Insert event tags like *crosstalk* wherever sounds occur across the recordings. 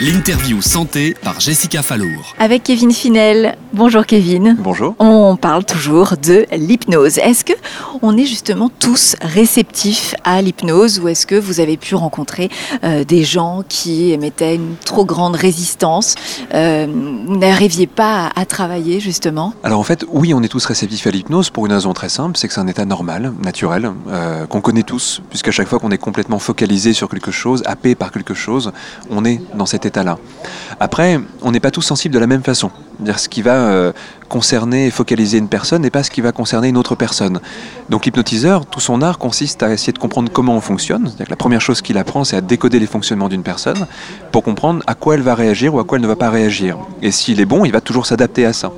L'interview santé par Jessica Fallour. Avec Kevin Finel. Bonjour Kevin. Bonjour. On parle toujours de l'hypnose. Est-ce que on est justement tous réceptifs à l'hypnose ou est-ce que vous avez pu rencontrer euh, des gens qui émettaient une trop grande résistance euh, Vous n'arriviez pas à, à, travailler justement? Alors en fait, oui, on est tous réceptifs à l'hypnose pour une raison très simple, c'est que c'est un état normal, naturel, euh, qu'on connaît tous, puisqu'à chaque fois qu'on est complètement focalisé sur quelque chose, happé par quelque chose, on est dans cet Après, on n'est pas tous sensibles de la même façon. Ce qui va euh, concerner et focaliser une personne n'est pas ce qui va concerner une autre personne. Donc l'hypnotiseur, tout son art consiste à essayer de comprendre comment on fonctionne. La première chose qu'il apprend, c'est à décoder les fonctionnements d'une personne pour comprendre à quoi elle va réagir ou à quoi elle ne va pas réagir. Et s'il est bon, il va toujours s'adapter à ça.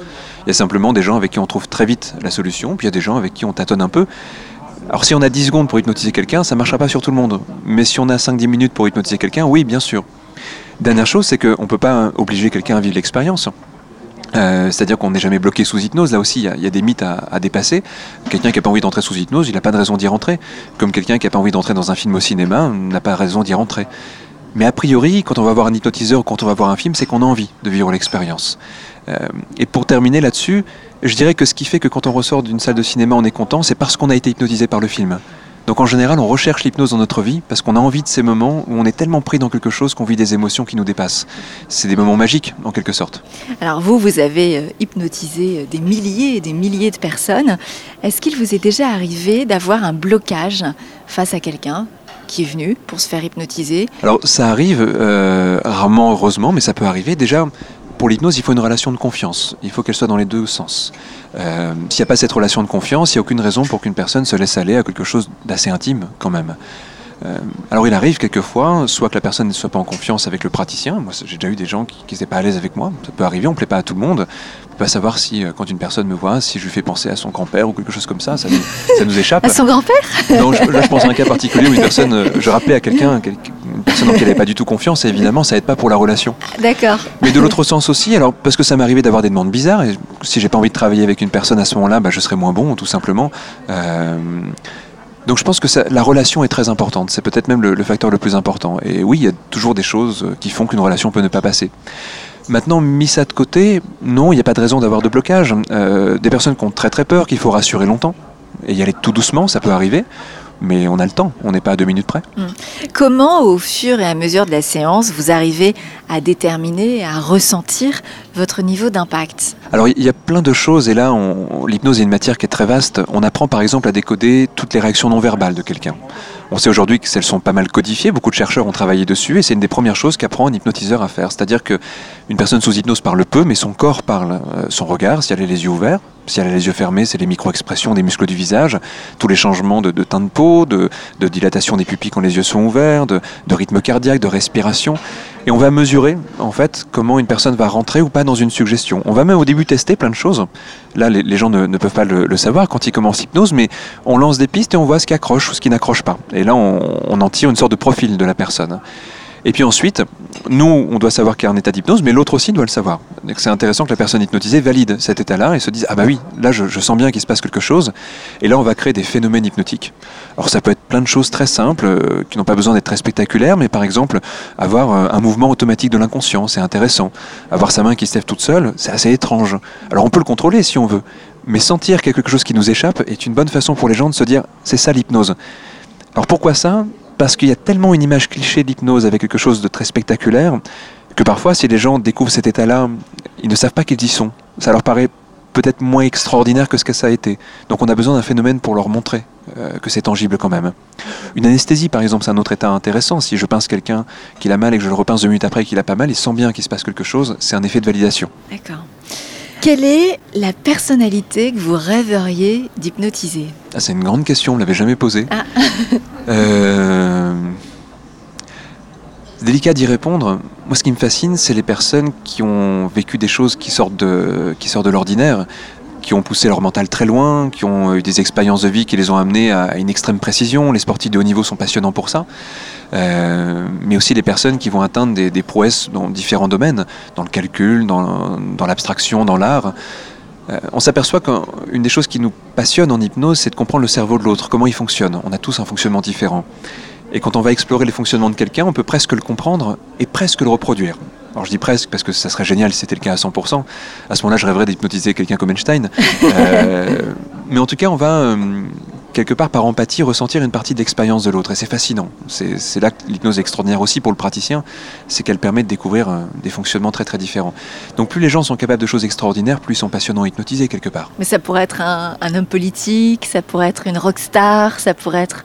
Il y a simplement des gens avec qui on trouve très vite la solution, puis il y a des gens avec qui on tâtonne un peu. Alors si on a 10 secondes pour hypnotiser quelqu'un, ça ne marchera pas sur tout le monde. Mais si on a 5-10 minutes pour hypnotiser quelqu'un, oui, bien sûr. Dernière chose, c'est qu'on ne peut pas obliger quelqu'un à vivre l'expérience. Euh, C'est-à-dire qu'on n'est jamais bloqué sous hypnose. Là aussi, il y, a des mythes à, dépasser. Quelqu'un qui n'a pas envie d'entrer sous hypnose, il n'a pas de raison d'y rentrer. Comme quelqu'un qui n'a pas envie d'entrer dans un film au cinéma n'a pas raison d'y rentrer. Mais a priori, quand on va voir un hypnotiseur ou quand on va voir un film, c'est qu'on a envie de vivre l'expérience. Euh, et pour terminer là-dessus, je dirais que ce qui fait que quand on ressort d'une salle de cinéma, on est content, c'est parce qu'on a été hypnotisé par le film. Donc en général, on recherche l'hypnose dans notre vie parce qu'on a envie de ces moments où on est tellement pris dans quelque chose qu'on vit des émotions qui nous dépassent. C'est des moments magiques, en quelque sorte. Alors vous, vous avez hypnotisé des milliers et des milliers de personnes. Est-ce qu'il vous est déjà arrivé d'avoir un blocage face à quelqu'un qui est venu pour se faire hypnotiser? Alors ça arrive, euh, rarement heureusement, mais ça peut arriver. Déjà, pour l'hypnose, il faut une relation de confiance. Il faut qu'elle soit dans les deux sens. Euh, S'il n'y a pas cette relation de confiance, il n'y a aucune raison pour qu'une personne se laisse aller à quelque chose d'assez intime quand même. Euh, alors il arrive quelquefois, soit que la personne ne soit pas en confiance avec le praticien. Moi, j'ai déjà eu des gens qui n'étaient pas à l'aise avec moi. Ça peut arriver, on ne plaît pas à tout le monde. On peut pas savoir si, quand une personne me voit, si je lui fais penser à son grand-père ou quelque chose comme ça. Ça nous, ça nous *laughs* échappe. À son grand-père? Non, je, là je pense à un cas particulier où une personne, je rappelais à quelqu'un, personne en qui elle n'avait pas du tout confiance, et évidemment ça aide pas pour la relation. D'accord. Mais de l'autre sens aussi, alors parce que ça m'arrivait d'avoir des demandes bizarres, et si j'ai pas envie de travailler avec une personne à ce moment-là, bah, je serais moins bon, tout simplement. Euh, donc je pense que ça, la relation est très importante, c'est peut-être même le, le, facteur le plus important. Et oui, il y a toujours des choses qui font qu'une relation peut ne pas passer. Maintenant, mis ça de côté, non, il n'y a pas de raison d'avoir de blocage. Euh, des personnes qui ont très très peur, qu'il faut rassurer longtemps, et y aller tout doucement, ça peut arriver mais on a le temps, on n'est pas à deux minutes près. Mmh. Comment, au fur et à mesure de la séance, vous arrivez à déterminer, à ressentir votre niveau d'impact? Alors, il y a plein de choses, et là, l'hypnose est une matière qui est très vaste. On apprend par exemple à décoder toutes les réactions non verbales de quelqu'un. On sait aujourd'hui que celles sont pas mal codifiées, beaucoup de chercheurs ont travaillé dessus, et c'est une des premières choses qu'apprend un hypnotiseur à faire. C'est-à-dire qu'une personne sous hypnose parle peu, mais son corps parle, son regard, si elle a les yeux ouverts, si elle a les yeux fermés, c'est les micro-expressions des muscles du visage, tous les changements de, teint de peau, de, dilatation des pupilles quand les yeux sont ouverts, de, rythme cardiaque, de respiration. Et on va mesurer, en fait, comment une personne va rentrer ou pas dans une suggestion. On va même au début tester plein de choses. Là, les, gens ne, peuvent pas le, savoir quand ils commencent l'hypnose, mais on lance des pistes et on voit ce qui accroche ou ce qui n'accroche pas. Et là, on en tire une sorte de profil de la personne. Et puis ensuite, nous, on doit savoir qu'il y a un état d'hypnose, mais l'autre aussi doit le savoir. C'est intéressant que la personne hypnotisée valide cet état-là et se dise Ah bah oui, là je, sens bien qu'il se passe quelque chose. Et là, on va créer des phénomènes hypnotiques. Alors ça peut être plein de choses très simples, euh, qui n'ont pas besoin d'être très spectaculaires, mais par exemple, avoir euh, un mouvement automatique de l'inconscient, c'est intéressant. Avoir sa main qui se lève toute seule, c'est assez étrange. Alors on peut le contrôler si on veut, mais sentir quelque chose qui nous échappe est une bonne façon pour les gens de se dire C'est ça l'hypnose. Alors pourquoi ça? Parce qu'il y a tellement une image cliché d'hypnose avec quelque chose de très spectaculaire que parfois, si les gens découvrent cet état-là, ils ne savent pas qu'ils y sont. Ça leur paraît peut-être moins extraordinaire que ce que ça a été. Donc on a besoin d'un phénomène pour leur montrer euh, que c'est tangible quand même. Une anesthésie, par exemple, c'est un autre état intéressant. Si je pince quelqu'un qui a mal et que je le repince deux minutes après qu'il a pas mal, il sent bien qu'il se passe quelque chose, c'est un effet de validation. D'accord. Quelle est la personnalité que vous rêveriez d'hypnotiser? Ah, C'est une grande question, on ne l'avait jamais posée. Ah. euh... C'est délicat d'y répondre. Moi, ce qui me fascine, c'est les personnes qui ont vécu des choses qui sortent de, qui sortent de l'ordinaire, qui ont poussé leur mental très loin, qui ont eu des expériences de vie qui les ont amenés à une extrême précision. Les sportifs de haut niveau sont passionnants pour ça. Euh, mais aussi les personnes qui vont atteindre des, prouesses dans différents domaines, dans le calcul, dans, dans l'abstraction, dans l'art. Euh, on s'aperçoit qu'une des choses qui nous passionne en hypnose, c'est de comprendre le cerveau de l'autre, comment il fonctionne. On a tous un fonctionnement différent. Et quand on va explorer les fonctionnements de quelqu'un, on peut presque le comprendre et presque le reproduire. Alors je dis presque parce que ça serait génial si c'était le cas à 100%. À ce moment-là, je rêverais d'hypnotiser quelqu'un comme Einstein. *laughs* Euh, mais en tout cas, on va euh, quelque part par empathie ressentir une partie de l'expérience de l'autre. Et c'est fascinant. C'est là que l'hypnose est extraordinaire aussi pour le praticien, c'est qu'elle permet de découvrir euh, des fonctionnements très très différents. Donc plus les gens sont capables de choses extraordinaires, plus ils sont passionnants hypnotisés quelque part. Mais ça pourrait être un, un homme politique, ça pourrait être une rockstar, ça pourrait être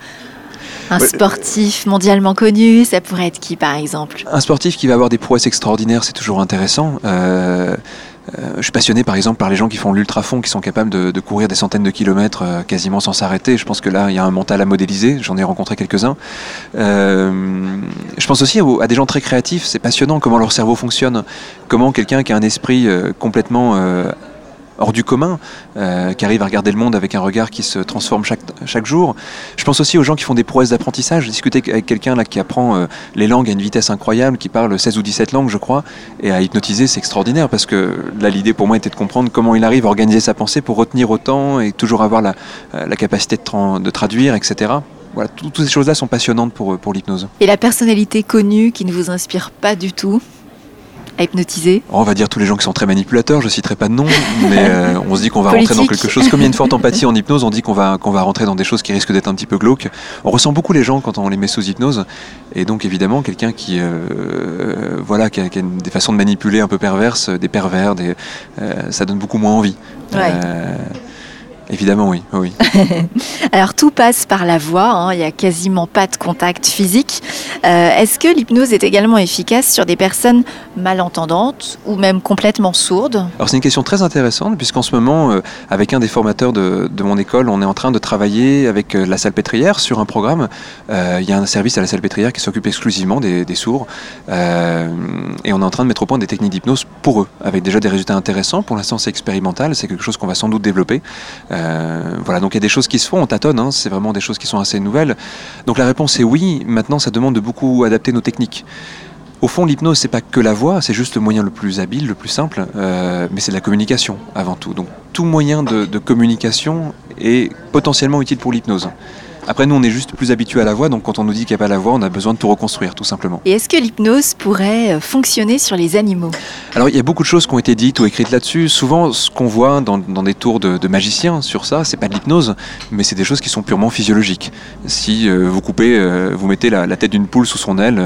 un sportif mondialement connu, ça pourrait être qui par exemple? Un sportif qui va avoir des prouesses extraordinaires, c'est toujours intéressant. Euh, euh, je suis passionné par exemple par les gens qui font l'ultra-fond, qui sont capables de, courir des centaines de kilomètres euh, quasiment sans s'arrêter. Je pense que là, il y a un mental à modéliser. J'en ai rencontré quelques-uns. Euh, je pense aussi à, des gens très créatifs. C'est passionnant comment leur cerveau fonctionne. Comment quelqu'un qui a un esprit complètement hors du commun, euh, qui arrive à regarder le monde avec un regard qui se transforme chaque, chaque jour. Je pense aussi aux gens qui font des prouesses d'apprentissage. J'ai discuté avec quelqu'un là qui apprend euh, les langues à une vitesse incroyable, qui parle 16 ou 17 langues, je crois, et à hypnotiser, c'est extraordinaire parce que là, l'idée pour moi était de comprendre comment il arrive à organiser sa pensée pour retenir autant et toujours avoir la, euh, capacité de, de traduire, etc. Voilà, toutes ces choses-là sont passionnantes pour, pour l'hypnose. Et la personnalité connue qui ne vous inspire pas du tout à hypnotiser On va dire tous les gens qui sont très manipulateurs, je citerai pas de nom, mais euh, *laughs* on se dit qu'on va rentrer dans quelque chose. Comme il y a une forte *laughs* empathie en hypnose, on dit qu'on va, qu'on va rentrer dans des choses qui risquent d'être un petit peu glauques. On ressent beaucoup les gens quand on les met sous hypnose, et donc évidemment quelqu'un qui, euh, voilà, qui a, des façons de manipuler un peu perverses, des pervers, des, euh, ça donne beaucoup moins envie. Évidemment, oui. oui. *laughs* Alors tout passe par la voix, hein. il n'y a quasiment pas de contact physique. Euh, est-ce que l'hypnose est également efficace sur des personnes malentendantes ou même complètement sourdes? Alors c'est une question très intéressante puisqu'en ce moment, euh, avec un des formateurs de, mon école, on est en train de travailler avec euh, la salpêtrière sur un programme. il y a un service à la salpêtrière qui s'occupe exclusivement des, des sourds et on est en train de mettre au point des techniques d'hypnose pour eux, avec déjà des résultats intéressants. Pour l'instant c'est expérimental, c'est quelque chose qu'on va sans doute développer. Euh, voilà, donc il y a des choses qui se font, hein, c'est vraiment des choses qui sont assez nouvelles. Donc la réponse est oui, maintenant ça demande de beaucoup adapter nos techniques. Au fond, l'hypnose, c'est pas que la voix, c'est juste le moyen le plus habile, le plus simple, euh, mais c'est la communication avant tout. Donc tout moyen de communication est potentiellement utile pour l'hypnose. Après, nous, on est juste plus habitués à la voix, donc quand on nous dit qu'il n'y a pas la voix, on a besoin de tout reconstruire, tout simplement. Et est-ce que l'hypnose pourrait euh, fonctionner sur les animaux? Alors, il y a beaucoup de choses qui ont été dites ou écrites là-dessus. Souvent, ce qu'on voit dans, des tours de, magiciens sur ça, c'est pas de l'hypnose, mais c'est des choses qui sont purement physiologiques. Si euh, vous coupez, euh, vous mettez la, tête d'une poule sous son aile,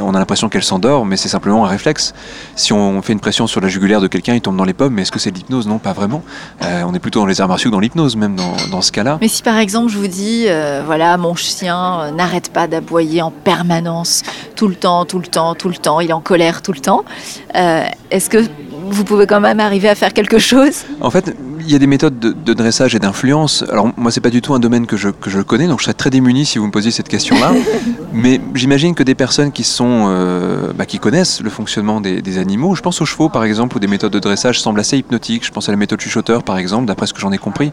on a l'impression qu'elle s'endort, mais c'est simplement un réflexe. Si on fait une pression sur la jugulaire de quelqu'un, il tombe dans les pommes, mais est-ce que c'est de l'hypnose? Non, pas vraiment. on est plutôt dans les arts martiaux que dans l'hypnose, même dans, dans ce cas-là. Mais si par exemple, je vous dis euh, voilà, mon chien euh, n'arrête pas d'aboyer en permanence, tout le temps, tout le temps, tout le temps, il est en colère tout le temps, euh, est-ce que vous pouvez quand même arriver à faire quelque chose? En fait, il y a des méthodes de, dressage et d'influence. Alors moi, c'est pas du tout un domaine que je, que je connais, donc je serais très démuni si vous me posiez cette question-là. *laughs* Mais j'imagine que des personnes qui sont, bah, qui connaissent le fonctionnement des, des, animaux, je pense aux chevaux par exemple, où des méthodes de dressage semblent assez hypnotiques. Je pense à la méthode chuchoteur par exemple, d'après ce que j'en ai compris.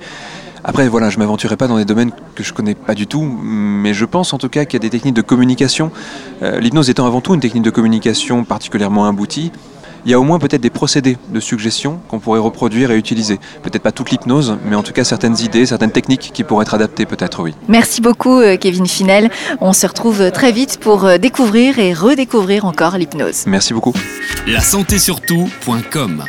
Après, voilà, je m'aventurerai pas dans des domaines que je connais pas du tout, mais je pense en tout cas qu'il y a des techniques de communication. Euh, l'hypnose étant avant tout une technique de communication particulièrement aboutie, il y a au moins peut-être des procédés de suggestion qu'on pourrait reproduire et utiliser. Peut-être pas toute l'hypnose, mais en tout cas certaines idées, certaines techniques qui pourraient être adaptées peut-être, oui. Merci beaucoup euh, Kevin Finel. On se retrouve très vite pour euh, découvrir et redécouvrir encore l'hypnose. Merci beaucoup. La santé surtout.com